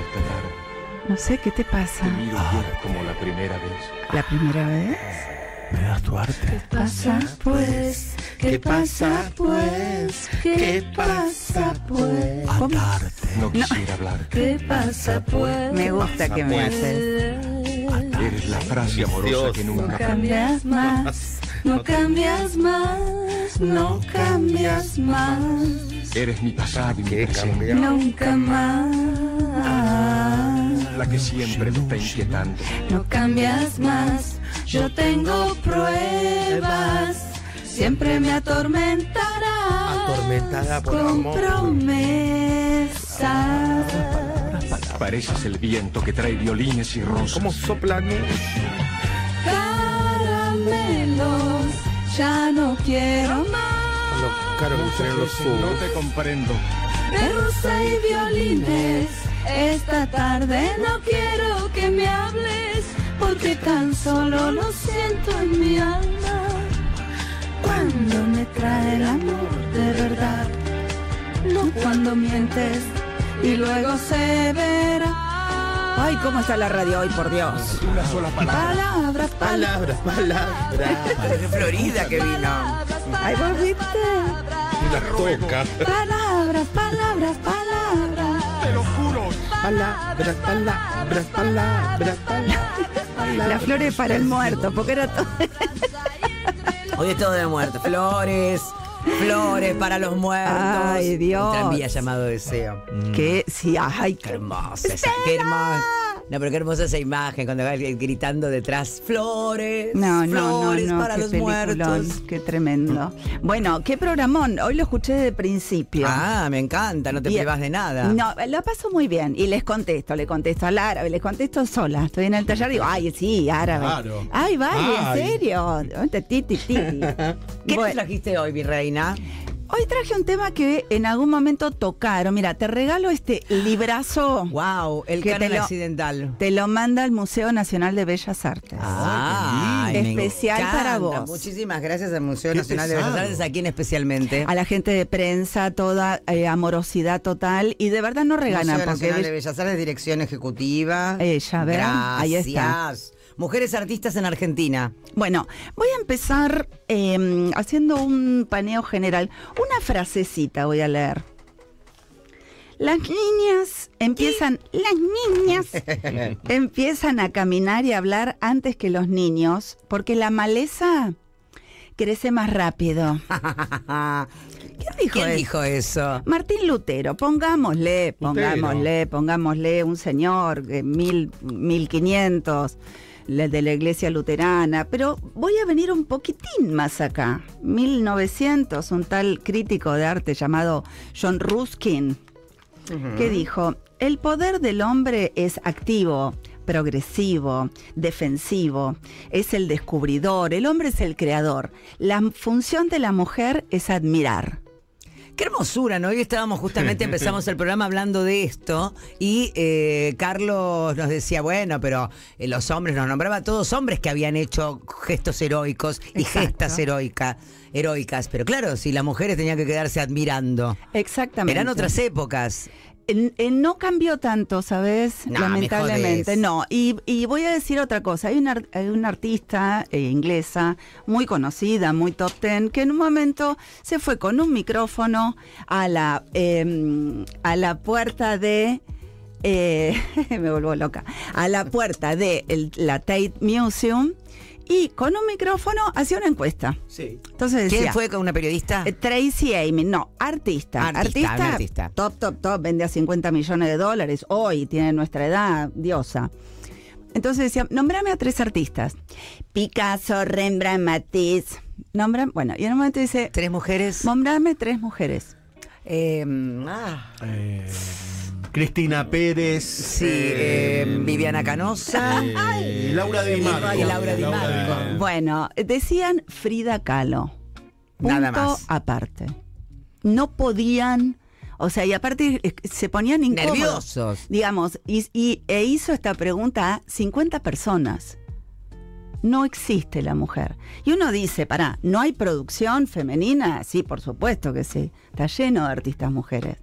esperar. No sé, ¿qué te pasa? Te miro ya como la primera vez. ¿La primera vez? ¿Me das tu arte? pasa pues? ¿Qué pasa pues? ¿Qué pasa pues? ¿Cómo? Atarte. No quisiera hablar. ¿Qué pasa pues? Me gusta que me haces. Eres la frase amorosa que nunca Cambias más, no cambias más, no cambias más, Eres mi pasado y mi ¿Qué presente. nunca más. La que siempre me está inquietando. No cambias más, yo tengo pruebas, siempre me atormentará Atormentada por con amor. promesas. Pareces el viento que trae violines y rosas. ¿Cómo soplan? Caramelos, ya no quiero más. Los caros los No te comprendo. De rosa y violines, esta tarde no quiero que me hables, porque tan solo lo siento en mi alma. Cuando me trae el amor de verdad, no cuando mientes y luego se verá. Ay, ¿cómo está la radio hoy, por Dios? Una sola palabra. Palabras, palabras. Palabras, palabras. De Florida que vino. Ay, volviste. La toca. Palabras, palabras, palabras. Palabras, palabras, palabras. Las flores para el muerto, porque era todo. Hoy es todo de muerte. Flores, flores para los muertos. Ay, Dios. Un tranvía llamado Deseo. Que sí, ay, Qué hermosa esa, qué hermosa. No, pero qué hermosa esa imagen cuando va gritando detrás, flores, No, no, flores no, no, para qué los peliculón, muertos. Qué tremendo. Bueno, qué programón. Hoy lo escuché de principio. Ah, me encanta, no te Bien. privas de nada. No, lo paso muy bien y les contesto, le contesto al árabe, les contesto sola. Estoy en el taller y digo, ay, sí, árabe. Claro. Ay, vale, Ay. en serio. ¿Qué Bueno, nos trajiste hoy, mi reina? Hoy traje un tema que en algún momento tocaron. Mira, te regalo este librazo. Wow, el Que te lo- accidental. Te lo manda el Museo Nacional de Bellas Artes. Ah, lindo. Especial para vos. Muchísimas gracias al Museo Qué Nacional de Bellas. Artes, a quien especialmente. A la gente de prensa, toda eh, amorosidad total. Y de verdad no regalan. Museo porque Nacional de Bell- Bellas Artes, dirección ejecutiva. Ella, ¿ven? Gracias. Ahí está. Mujeres artistas en Argentina. Bueno, voy a empezar eh, haciendo un paneo general. Una frasecita voy a leer. Las niñas empiezan, las niñas empiezan a caminar y a hablar antes que los niños, porque la maleza crece más rápido. ¿Quién dijo ¿Quién eso? dijo eso? Martín Lutero, pongámosle, pongámosle, pongámosle un señor, eh, mil, mil quinientos, la de la iglesia luterana, pero voy a venir un poquitín más acá. 1900, un tal crítico de arte llamado John Ruskin, que dijo, el poder del hombre es activo, progresivo, defensivo, es el descubridor, el hombre es el creador, la función de la mujer es admirar. Qué hermosura, ¿no? Hoy estábamos justamente, empezamos el programa hablando de esto y eh, Carlos nos decía, bueno, pero eh, los hombres, nos nombraba a todos hombres que habían hecho gestos heroicos y Exacto. gestas heroica, heroicas. Pero claro, si las mujeres tenían que quedarse admirando. Exactamente. Eran otras épocas. No cambió tanto, ¿sabes? Nah, Lamentablemente, no. Y, y voy a decir otra cosa. Hay una, hay una artista eh, inglesa muy conocida, muy top ten, que en un momento se fue con un micrófono a la, eh, a la puerta de... eh, me vuelvo loca. A la puerta de el- la Tate Museum y con un micrófono hacía una encuesta. Sí. Entonces decía, ¿Quién fue con una periodista? eh, Tracy Amy, no, artista. Artista, artista. Top, top, top, vende a 50 millones de dólares. Hoy tiene nuestra edad, diosa. Entonces decía, nombrame a tres artistas. Picasso, Rembrandt, Matisse. Nombran, bueno, y en un momento dice, ¿Tres mujeres? nombrame tres mujeres. Eh, ah, Eh, Cristina Pérez. sí, eh, Viviana Canosa. eh, Laura Di Marco. Y Laura Di Marco. Bueno, decían Frida Kahlo. Nada Punto más. aparte. No podían, o sea, y aparte eh, se ponían incómodos. Nerviosos. digamos, y, y- e hizo esta pregunta a 50 personas. No existe la mujer. Y uno dice, pará, ¿no hay producción femenina? Sí, por supuesto que sí. Está lleno de artistas mujeres.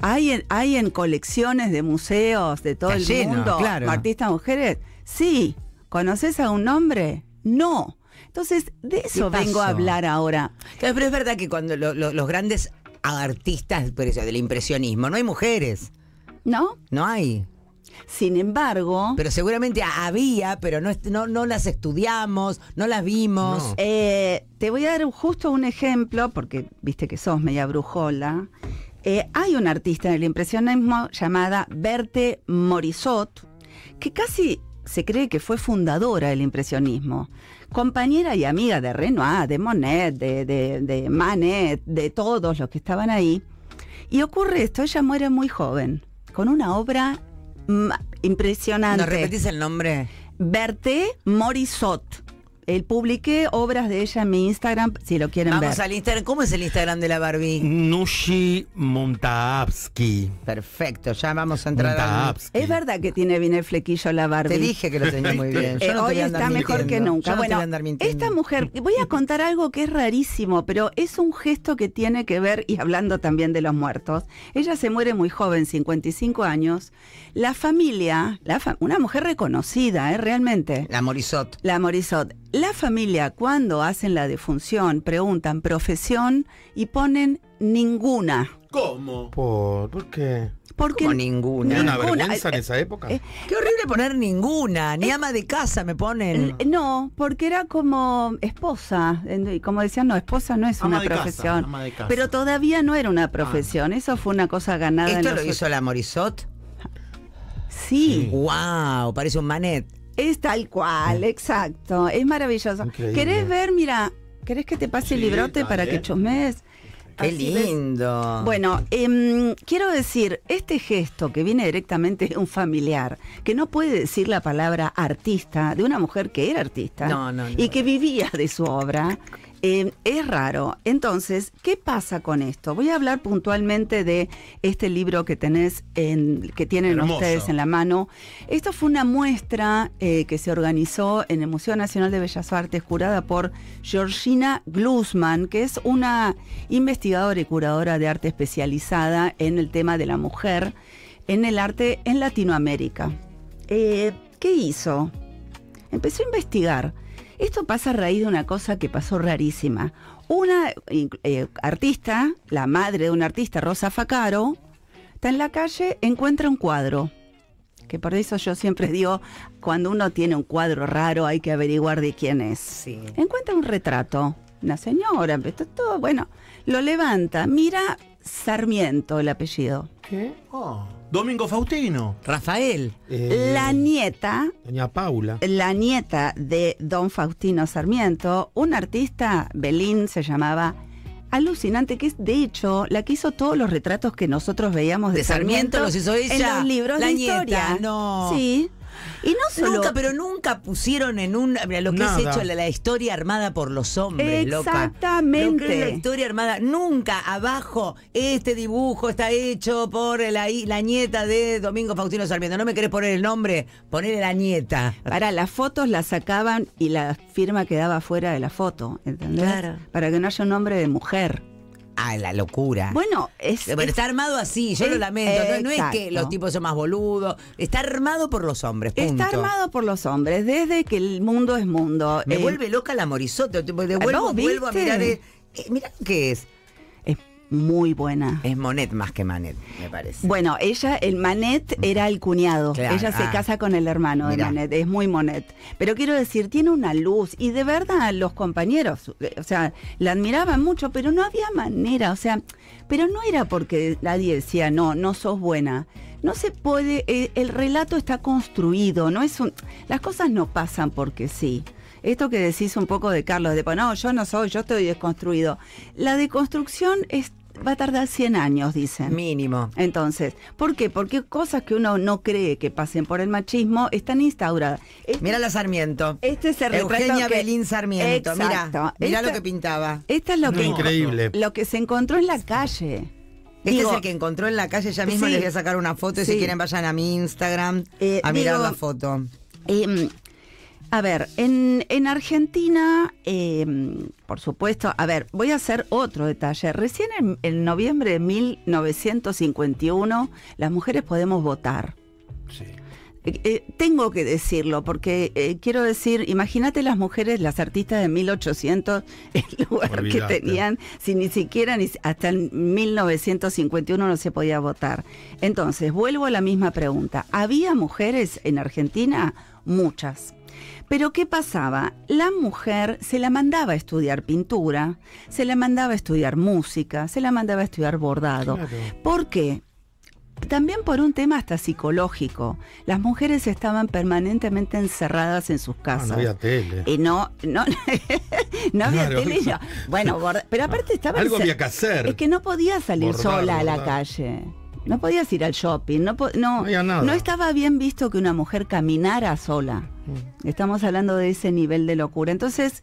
¿Hay en, ¿Hay en colecciones de museos de todo Está el lleno, mundo claro. artistas mujeres? Sí. ¿Conoces a un nombre? No. Entonces, de eso ¿Qué vengo a hablar ahora. Claro, pero es verdad que cuando lo- lo- los grandes artistas por eso, del impresionismo, no hay mujeres, ¿No? no hay. Sin embargo, Pero seguramente había, pero no, no, no las estudiamos, no las vimos. No. eh, te voy a dar justo un ejemplo, porque viste que sos media brujola. Eh, hay una artista del impresionismo llamada Berthe Morisot, que casi se cree que fue fundadora del impresionismo. Compañera y amiga de Renoir, de Monet, de, de- de Manet, de todos los que estaban ahí. Y ocurre esto, ella muere muy joven, con una obra impresionante. ¿Nos repetís el nombre? Berthe Morisot. El publiqué obras de ella en mi Instagram, si lo quieren Vamos ver. al Instagram. ¿Cómo es el Instagram de la Barbie? Nushi Montaapsky. Perfecto, ya vamos a entrar. Montaapsky. Es verdad que tiene bien el flequillo la Barbie. Te dije que lo tenía muy bien. Yo Eh, no hoy a está mejor que nunca. Yo no bueno, a esta mujer, voy a contar algo que es rarísimo, pero es un gesto que tiene que ver, y hablando también de los muertos, ella se muere muy joven, 55 años. La familia, la fa- una mujer reconocida, ¿eh? realmente. La Morisot. La Morisot. La familia, cuando hacen la defunción, preguntan profesión y ponen ninguna. ¿Cómo? ¿Por, ¿Por qué? Porque Como ninguna. ¿Era una Ninguna. vergüenza en Eh, esa época? eh, Qué horrible poner ninguna. Ni ama de casa me ponen. No, porque era como esposa. Y Como decían, no, esposa no es Ama una de casa, profesión. ama de casa. Pero todavía no era una profesión. Eso fue una cosa ganada. en ¿Esto los lo hizo la Morisot? Sí, Wow, parece un manet. Es tal cual, exacto. Es maravilloso. Increíble. ¿Querés ver? Mira, ¿querés que te pase el librote para que chusmees? Qué Así ves. lindo. Bueno, em, quiero decir, este gesto que viene directamente de un familiar, que no puede decir la palabra artista, de una mujer que era artista No, no, no. y que vivía de su obra, em, es raro. Entonces, ¿qué pasa con esto? Voy a hablar puntualmente de este libro que tenés en, que tienen Hermoso. ustedes en la mano. Esto fue una muestra eh, que se organizó en el Museo Nacional de Bellas Artes, curada por Georgina Glusman, que es una investigadora y curadora de arte especializada en el tema de la mujer en el arte en Latinoamérica. Eh, ¿Qué hizo? Empezó a investigar. Esto pasa a raíz de una cosa que pasó rarísima. Una eh, artista, la madre de un artista, Rosa Facaro, está en la calle, encuentra un cuadro. Que por eso yo siempre digo, cuando uno tiene un cuadro raro hay que averiguar de quién es. Sí. Encuentra un retrato, una señora, esto es todo, bueno, lo levanta, mira Sarmiento el apellido. ¿Qué? Oh, Domingo Faustino. Rafael. Eh, La nieta Doña Paula. la nieta de don Faustino Sarmiento, un artista, Belín se llamaba, alucinante, que es de hecho la que hizo todos los retratos que nosotros veíamos de, ¿De Sarmiento los hizo ella? En los libros La de nieta, historia. no. Sí. Y no solo... Nunca, pero nunca pusieron en un. Mira, lo que Nada. es hecho la, la historia armada por los hombres, loca. Exactamente. Lo que es la historia armada. Nunca abajo, este dibujo está hecho por la, la nieta de Domingo Faustino Sarmiento. ¿No me querés poner el nombre? Ponele la nieta. Para las fotos las sacaban y la firma quedaba fuera de la foto, ¿entendés? Claro. Para que no haya un nombre de mujer. Ah, la locura. Bueno, es... Pero es- está armado así, yo lo lamento. No, no es que los tipos son más boludos. Está armado por los hombres. Punto. Está armado por los hombres, desde que el mundo es mundo. Me Eh, vuelve loca la de vuelvo, ¿vos vuelvo a mirar. eh, eh, mirá qué es. Es muy buena. Es Monet más que Manet, me parece. Bueno, ella, el Manet era el cuñado. Claro, ella se ah. casa con el hermano Mirá. de Manet. Es muy Monet. Pero quiero decir, tiene una luz. Y de verdad, los compañeros, eh, o sea, la admiraban mucho, pero no había manera. O sea, pero no era porque nadie decía, no, no sos buena. No se puede, eh, el relato está construido, no es un, las cosas no pasan porque sí. Esto que decís un poco de Carlos, de, no, yo no soy, yo estoy desconstruido. La deconstrucción es, va a tardar 100 años, dicen. Mínimo. Entonces, ¿por qué? Porque cosas que uno no cree que pasen por el machismo están instauradas. Este, Mira la Sarmiento. este es el retrato Eugenia que- Belín Sarmiento. Mira, Exacto. mira Esta- lo que pintaba. Esta es lo que, Increíble. lo que se encontró en la calle. Este Digo, es el que encontró en la calle. Ya mismo Sí. les voy a sacar una foto. y Si quieren, vayan a mi Instagram Eh, a mirar digo, la foto. Eh, A ver, en, en Argentina, eh, por supuesto, a ver, voy a hacer otro detalle. Recién en, en noviembre de 1951, las mujeres podemos votar. Sí. Eh, eh, tengo que decirlo, porque eh, quiero decir, imagínate las mujeres, las artistas de 1800, el lugar que tenían, si ni siquiera ni, hasta el 1951 no se podía votar. Entonces, vuelvo a la misma pregunta. ¿Había mujeres en Argentina? Muchas. Pero ¿qué pasaba? La mujer se la mandaba a estudiar pintura, se la mandaba a estudiar música, se la mandaba a estudiar bordado. Claro. ¿Por qué? También por un tema hasta psicológico. Las mujeres estaban permanentemente encerradas en sus Ah, casas. no había tele. Y no, no, no había Claro. tele. no. Bueno, borda- pero aparte estaba Algo había que hacer. Es que no podías salir Bordar, sola a la calle. No podías ir al shopping. No, no, No había nada. no estaba bien visto que una mujer caminara sola. Estamos hablando de ese nivel de locura. Entonces,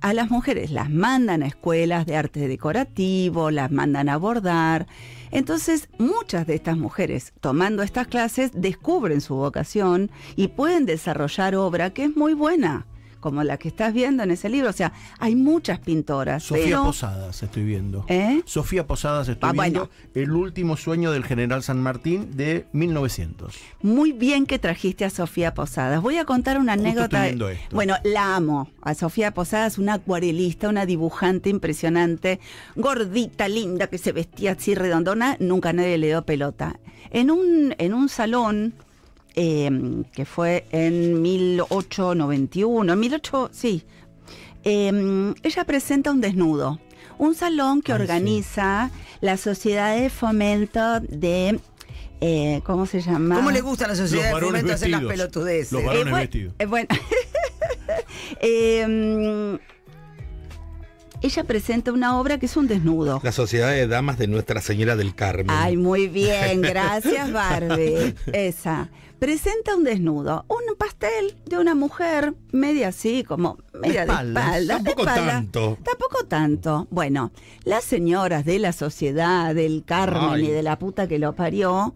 a las mujeres las mandan a escuelas de arte decorativo, las mandan a bordar. Entonces, muchas de estas mujeres, tomando estas clases, descubren su vocación y pueden desarrollar obra que es muy buena, como la que estás viendo en ese libro. O sea, hay muchas pintoras. Sofía pero- Posadas estoy viendo. ¿Eh? Sofía Posadas estoy Ah, viendo. bueno. El último sueño del general San Martín de 1900. Muy bien que trajiste a Sofía Posadas. Voy a contar una Justo anécdota. estoy viendo esto. Bueno, la amo. A Sofía Posadas, una acuarelista, una dibujante impresionante, gordita, linda, que se vestía así redondona. Nunca nadie le dio pelota. En un, en un salón eh, que fue en 1891, 18, sí. eh, ella presenta un desnudo. Un salón que Ay, sí. organiza la Sociedad de Fomento de. eh, ¿Cómo se llama? ¿Cómo le gusta a la sociedad de fomento hacer las vestidos. pelotudeces? Los varones Eh, vestidos. eh, bueno. Ella presenta una obra que es un desnudo. La Sociedad de Damas de Nuestra Señora del Carmen. Ay, muy bien, gracias Barbie. Esa. Presenta un desnudo, un pastel de una mujer media así, como media de espaldas. espalda. de Tampoco espalda. tanto. Tampoco tanto. Bueno, las señoras de la sociedad, del Carmen Ay. y de la puta que lo parió,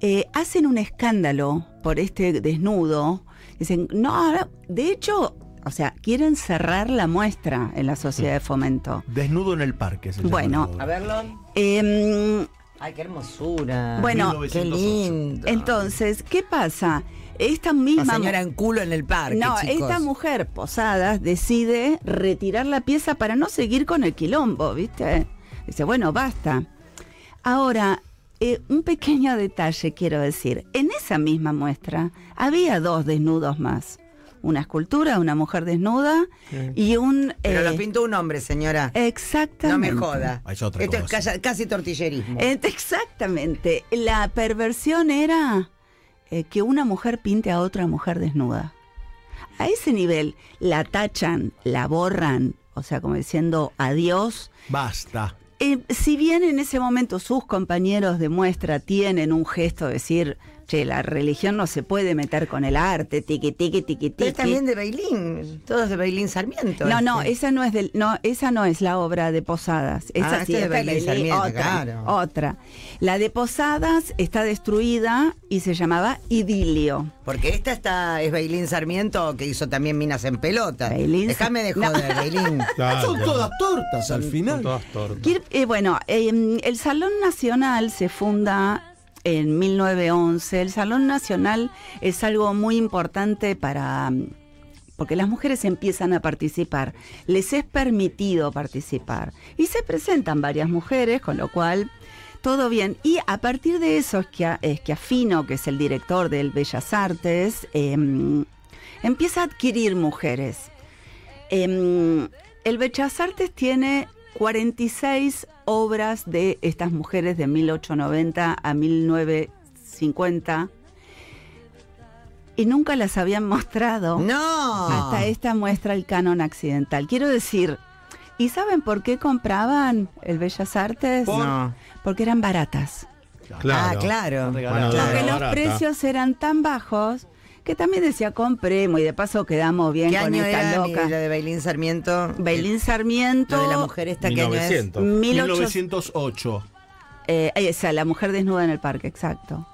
eh, hacen un escándalo por este desnudo. Dicen, no, de hecho, o sea, quieren cerrar la muestra en la sociedad de fomento. Desnudo en el parque. se Bueno. la. A verlo. Em, Ay, qué hermosura. Bueno, qué 1908. lindo. entonces, ¿qué pasa? Esta La misma señora en culo en el parque. No, chicos. esta mujer Posadas decide retirar la pieza para no seguir con el quilombo, ¿viste? Dice, bueno, basta. Ahora, eh, un pequeño detalle quiero decir. En esa misma muestra había dos desnudos más. Una escultura de una mujer desnuda y un... Pero eh, los pintó un hombre, señora. No Exactamente. me joda. Es otra Esto es cosa. casi, casi tortillerismo. Eh, Exactamente. La perversión era eh, que una mujer pinte a otra mujer desnuda. A ese nivel la tachan, la borran, o sea, como diciendo adiós. Basta. Eh, si bien en ese momento sus compañeros de muestra tienen un gesto de decir, che, la religión no se puede meter con el arte, tiqui, tiqui, tiqui, Pero es tiqui. también de Bailín. Todos de Bailín Sarmiento. No, no, este. esa no es del, no, esa no es la obra de Posadas. Esa Ah, sí es de de Sarmiento, otra, claro. otra. La de Posadas está destruida y se llamaba Idilio. Porque esta está, es Bailín Sarmiento que hizo también Minas en Pelota. Bailín Déjame de No. joder, Bailín. Claro. Son todas tortas al Son final. todas tortas. Eh, bueno, eh, el Salón Nacional se funda en 1911. El Salón Nacional es algo muy importante para... mm, Porque las mujeres empiezan a participar, les es permitido participar. Y se presentan varias mujeres, con lo cual todo bien. Y a partir de eso es que, es que Afino, que es el director del Bellas Artes, em, empieza a adquirir mujeres. Em, el Bellas Artes tiene 46 obras de estas mujeres de 1890 a 1950 y nunca las habían mostrado No. hasta esta muestra el canon accidental. Quiero decir, ¿y saben por qué compraban el Bellas Artes? No. Porque eran baratas. Claro. Ah, claro. Claro. Porque los precios eran tan bajos que también decía compremos y de paso quedamos bien ¿Qué con año esta era loca. la de Bailín Sarmiento? Bailín Sarmiento. Lo de la mujer esta, ¿qué año es? 1900. 1800 1908. Eh, esa, la mujer desnuda en el parque, exacto.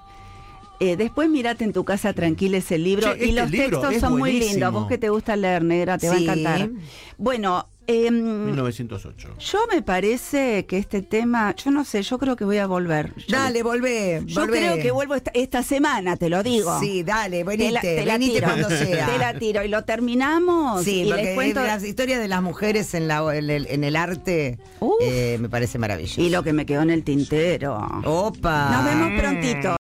Eh, después mirate en tu casa tranquila ese libro Che, y este los libro textos es son muy buenísimo. lindos. Vos que te gusta leer, negra, te va a encantar. Bueno, em, 1908. yo me parece que este tema, yo no sé, yo creo que voy a volver. Dale, volvé. Yo volvé. creo que vuelvo esta, esta semana, te lo digo. Sí, dale, Te venite. la, te la venite tiro. cuando sea. Te la tiro. Y lo terminamos. Sí, y porque les cuento. las historias de las mujeres en, la, en, el, en el arte eh, me parece maravilloso. Y lo que me quedó en el tintero. Opa. Nos vemos prontito.